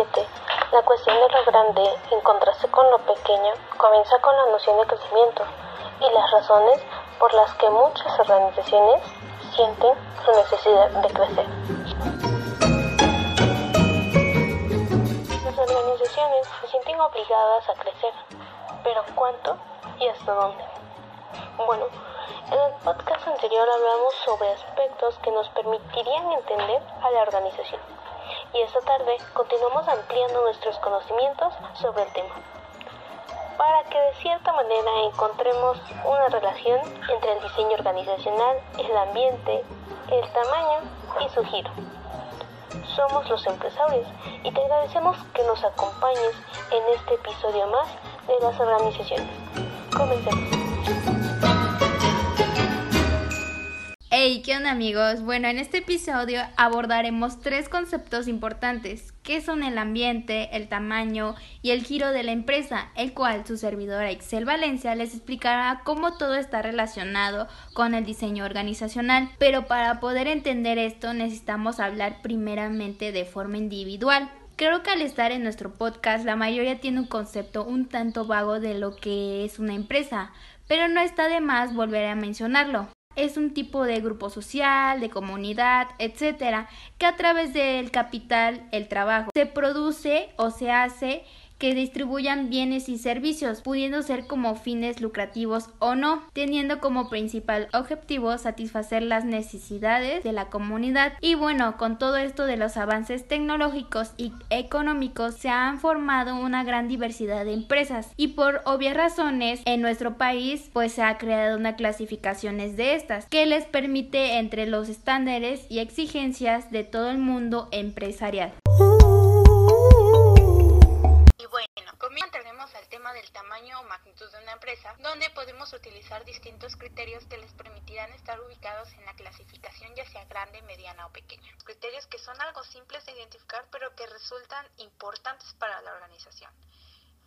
7, la cuestión de lo grande, en contraste con lo pequeño, comienza con la noción de crecimiento y las razones por las que muchas organizaciones sienten su necesidad de crecer. Las organizaciones se sienten obligadas a crecer, pero ¿cuánto y hasta dónde? Bueno, en el podcast anterior hablamos sobre aspectos que nos permitirían entender a la organización y esta tarde continuamos ampliando nuestros conocimientos sobre el tema para que de cierta manera encontremos una relación entre el diseño organizacional, el ambiente, el tamaño y su giro. Somos los empresarios y te agradecemos que nos acompañes en este episodio más de las organizaciones. Comencemos. ¿Qué onda amigos? Bueno, en este episodio abordaremos tres conceptos importantes, que son el ambiente, el tamaño y el giro de la empresa, el cual su servidora Excel Valencia les explicará cómo todo está relacionado con el diseño organizacional. Pero para poder entender esto necesitamos hablar primeramente de forma individual. Creo que al estar en nuestro podcast la mayoría tiene un concepto un tanto vago de lo que es una empresa, pero no está de más volver a mencionarlo es un tipo de grupo social, de comunidad, etcétera, que a través del capital, el trabajo, se produce o se hace que distribuyan bienes y servicios, pudiendo ser como fines lucrativos o no, teniendo como principal objetivo satisfacer las necesidades de la comunidad. Y bueno, con todo esto de los avances tecnológicos y económicos se han formado una gran diversidad de empresas y por obvias razones en nuestro país pues se ha creado una clasificaciones de estas que les permite entre los estándares y exigencias de todo el mundo empresarial. Tamaño o magnitud de una empresa, donde podemos utilizar distintos criterios que les permitirán estar ubicados en la clasificación ya sea grande, mediana o pequeña. Criterios que son algo simples de identificar pero que resultan importantes para la organización.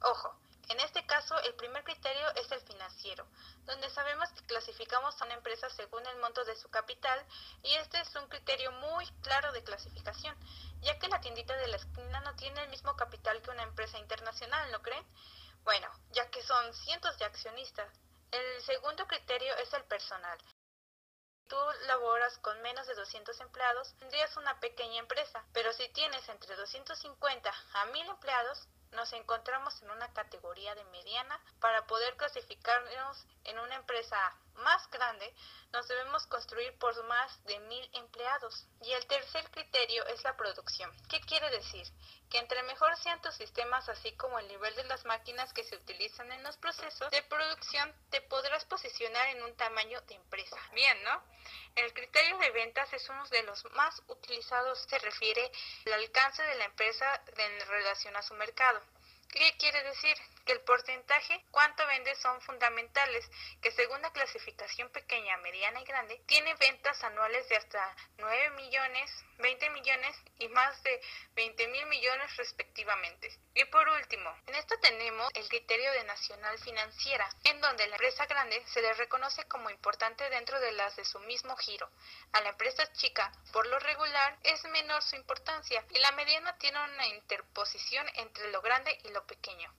Ojo, en este caso, el primer criterio es el financiero, donde sabemos que clasificamos a una empresa según el monto de su capital y este es un criterio muy claro de clasificación, ya que la tiendita de la esquina no tiene el mismo capital que una empresa internacional, ¿no creen? Bueno, ya que son cientos de accionistas. El segundo criterio es el personal. Si tú laboras con menos de 200 empleados, tendrías una pequeña empresa, pero si tienes entre 250 a 1000 empleados, nos encontramos en una categoría de mediana. Para poder clasificarnos en una empresa más grande, nos debemos construir por más de mil empleados. Y el tercer criterio es la producción. ¿Qué quiere decir? Que entre mejor sean tus sistemas, así como el nivel de las máquinas que se utilizan en los procesos de producción, te podrás posicionar en un tamaño de empresa. Bien, ¿no? El criterio de ventas es uno de los más utilizados. Se refiere al alcance de la empresa en relación a su mercado. ¿Qué quiere decir? Que el porcentaje, cuánto vende son fundamentales, que según la clasificación pequeña, mediana y grande, tiene ventas anuales de hasta 9 millones, 20 millones y más de 20 mil respectivamente. Y por último, en esto tenemos el criterio de nacional financiera, en donde la empresa grande se le reconoce como importante dentro de las de su mismo giro. A la empresa chica, por lo regular, es menor su importancia y la mediana tiene una interposición entre lo grande y lo pequeño.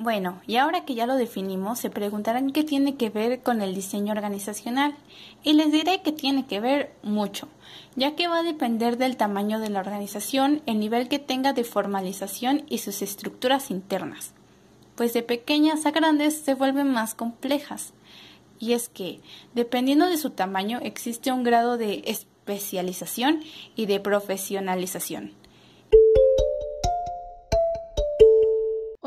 Bueno, y ahora que ya lo definimos, se preguntarán qué tiene que ver con el diseño organizacional. Y les diré que tiene que ver mucho, ya que va a depender del tamaño de la organización, el nivel que tenga de formalización y sus estructuras internas. Pues de pequeñas a grandes se vuelven más complejas. Y es que, dependiendo de su tamaño, existe un grado de especialización y de profesionalización.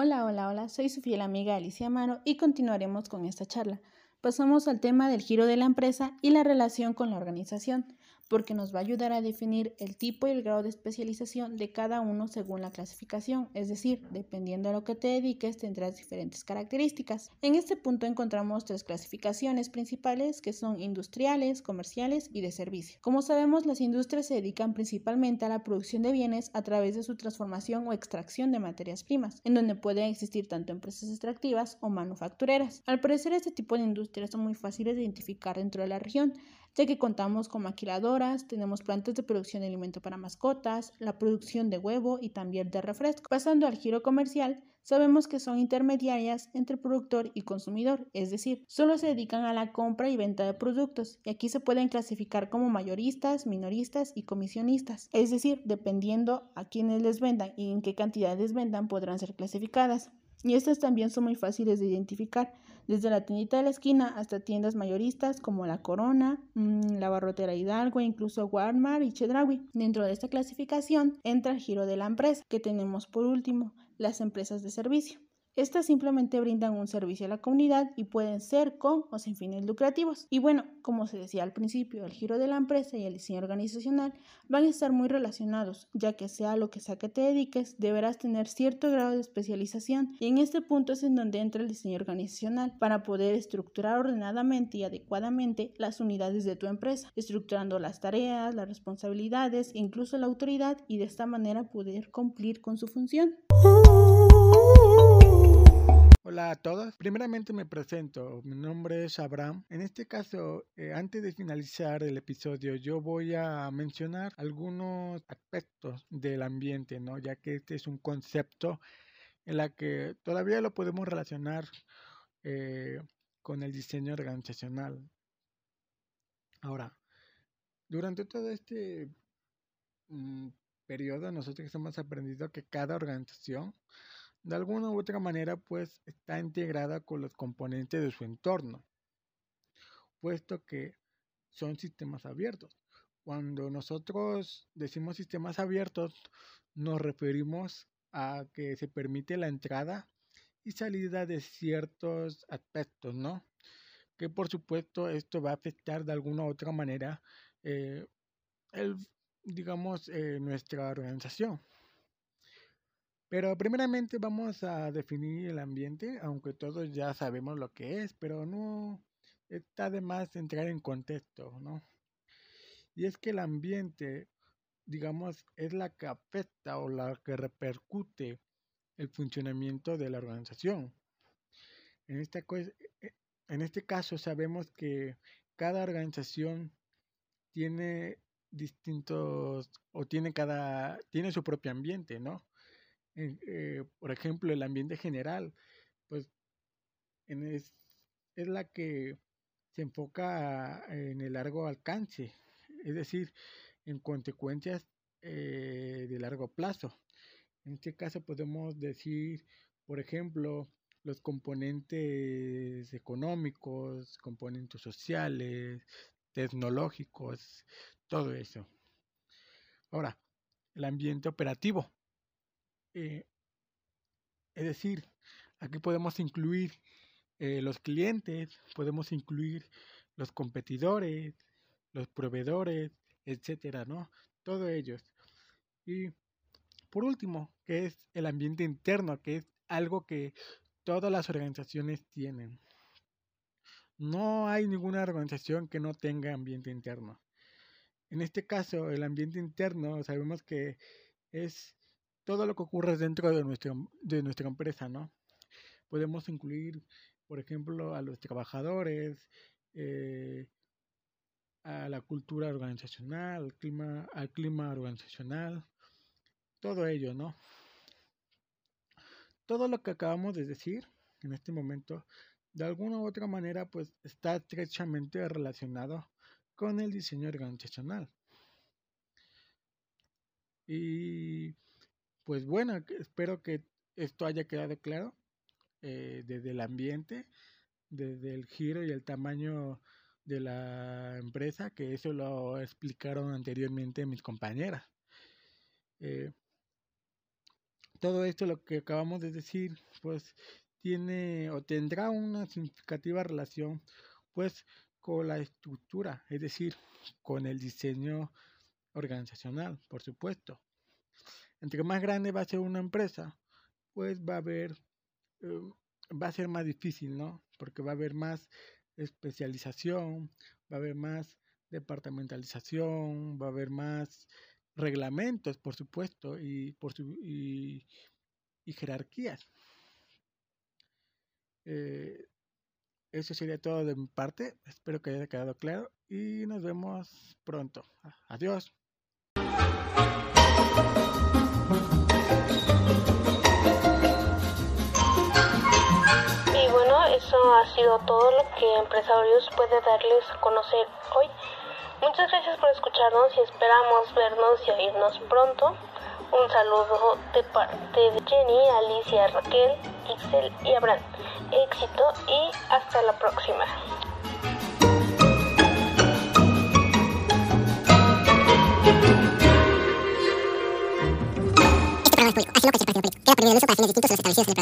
Hola, hola, hola, soy su fiel amiga Alicia Amaro y continuaremos con esta charla. Pasamos al tema del giro de la empresa y la relación con la organización porque nos va a ayudar a definir el tipo y el grado de especialización de cada uno según la clasificación, es decir, dependiendo a lo que te dediques tendrás diferentes características. En este punto encontramos tres clasificaciones principales que son industriales, comerciales y de servicio. Como sabemos, las industrias se dedican principalmente a la producción de bienes a través de su transformación o extracción de materias primas, en donde pueden existir tanto empresas extractivas o manufactureras. Al parecer, este tipo de industrias son muy fáciles de identificar dentro de la región, ya que contamos con maquiladoras, tenemos plantas de producción de alimento para mascotas, la producción de huevo y también de refresco. Pasando al giro comercial, sabemos que son intermediarias entre productor y consumidor, es decir, solo se dedican a la compra y venta de productos, y aquí se pueden clasificar como mayoristas, minoristas y comisionistas, es decir, dependiendo a quienes les vendan y en qué cantidades vendan podrán ser clasificadas. Y estas también son muy fáciles de identificar, desde la tiendita de la esquina hasta tiendas mayoristas como La Corona, mm, la Barrotera Hidalgo e incluso Walmart y Chedraui. Dentro de esta clasificación entra el giro de la empresa, que tenemos por último, las empresas de servicio. Estas simplemente brindan un servicio a la comunidad y pueden ser con o sin fines lucrativos. Y bueno, como se decía al principio, el giro de la empresa y el diseño organizacional van a estar muy relacionados, ya que sea lo que sea que te dediques, deberás tener cierto grado de especialización. Y en este punto es en donde entra el diseño organizacional, para poder estructurar ordenadamente y adecuadamente las unidades de tu empresa, estructurando las tareas, las responsabilidades, incluso la autoridad y de esta manera poder cumplir con su función. Hola a todos. Primeramente me presento. Mi nombre es Abraham. En este caso, eh, antes de finalizar el episodio, yo voy a mencionar algunos aspectos del ambiente, ¿no? Ya que este es un concepto en la que todavía lo podemos relacionar eh, con el diseño organizacional. Ahora, durante todo este mm, periodo, nosotros hemos aprendido que cada organización de alguna u otra manera pues está integrada con los componentes de su entorno, puesto que son sistemas abiertos. Cuando nosotros decimos sistemas abiertos, nos referimos a que se permite la entrada y salida de ciertos aspectos, ¿no? Que por supuesto esto va a afectar de alguna u otra manera eh, el, digamos, eh, nuestra organización. Pero primeramente vamos a definir el ambiente, aunque todos ya sabemos lo que es, pero no está de más entrar en contexto, ¿no? Y es que el ambiente, digamos, es la que afecta o la que repercute el funcionamiento de la organización. En este, e, en este caso sabemos que cada organización tiene distintos o tiene cada tiene su propio ambiente, ¿no? Eh, por ejemplo, el ambiente general, pues es, la que se enfoca en el largo alcance, es decir, en consecuencias eh, de largo plazo. En este caso podemos decir, por ejemplo, los componentes económicos, componentes sociales, tecnológicos, todo eso. Ahora, el ambiente operativo. Eh, es decir, aquí podemos incluir eh, los clientes, podemos incluir los competidores, los proveedores, etcétera, ¿no? Todos ellos. Y por último, que es el ambiente interno, que es algo que todas las organizaciones tienen. No hay ninguna organización que no tenga ambiente interno. En este caso, el ambiente interno sabemos que es todo lo que ocurre dentro de nuestra, de nuestra empresa, ¿no? Podemos incluir, por ejemplo, a los trabajadores, eh, a la cultura organizacional, al clima, al clima organizacional, todo ello, ¿no? Todo lo que acabamos de decir en este momento, de alguna u otra manera, pues está estrechamente relacionado con el diseño organizacional. Y pues bueno, espero que esto haya quedado claro eh, desde el ambiente, desde el giro y el tamaño de la empresa, que eso lo explicaron anteriormente mis compañeras. Eh, todo esto, lo que acabamos de decir, pues tiene o tendrá una significativa relación, pues, con la estructura, es decir, con el diseño organizacional, por supuesto entre más grande va a ser una empresa, pues va a haber, em, va a ser más difícil, ¿no? Porque va a haber más especialización, va a haber más departamentalización, va a haber más reglamentos, por supuesto, y, por y, jerarquías. Eh, eso sería todo de mi parte. Espero que haya quedado claro y nos vemos pronto. Adiós. Eso ha sido todo lo que Empresarios puede darles a conocer hoy. Muchas gracias por escucharnos y esperamos vernos y oírnos pronto. Un saludo de parte de Jenny, Alicia, Raquel, Ixel y Abraham. Éxito y hasta la próxima. Este.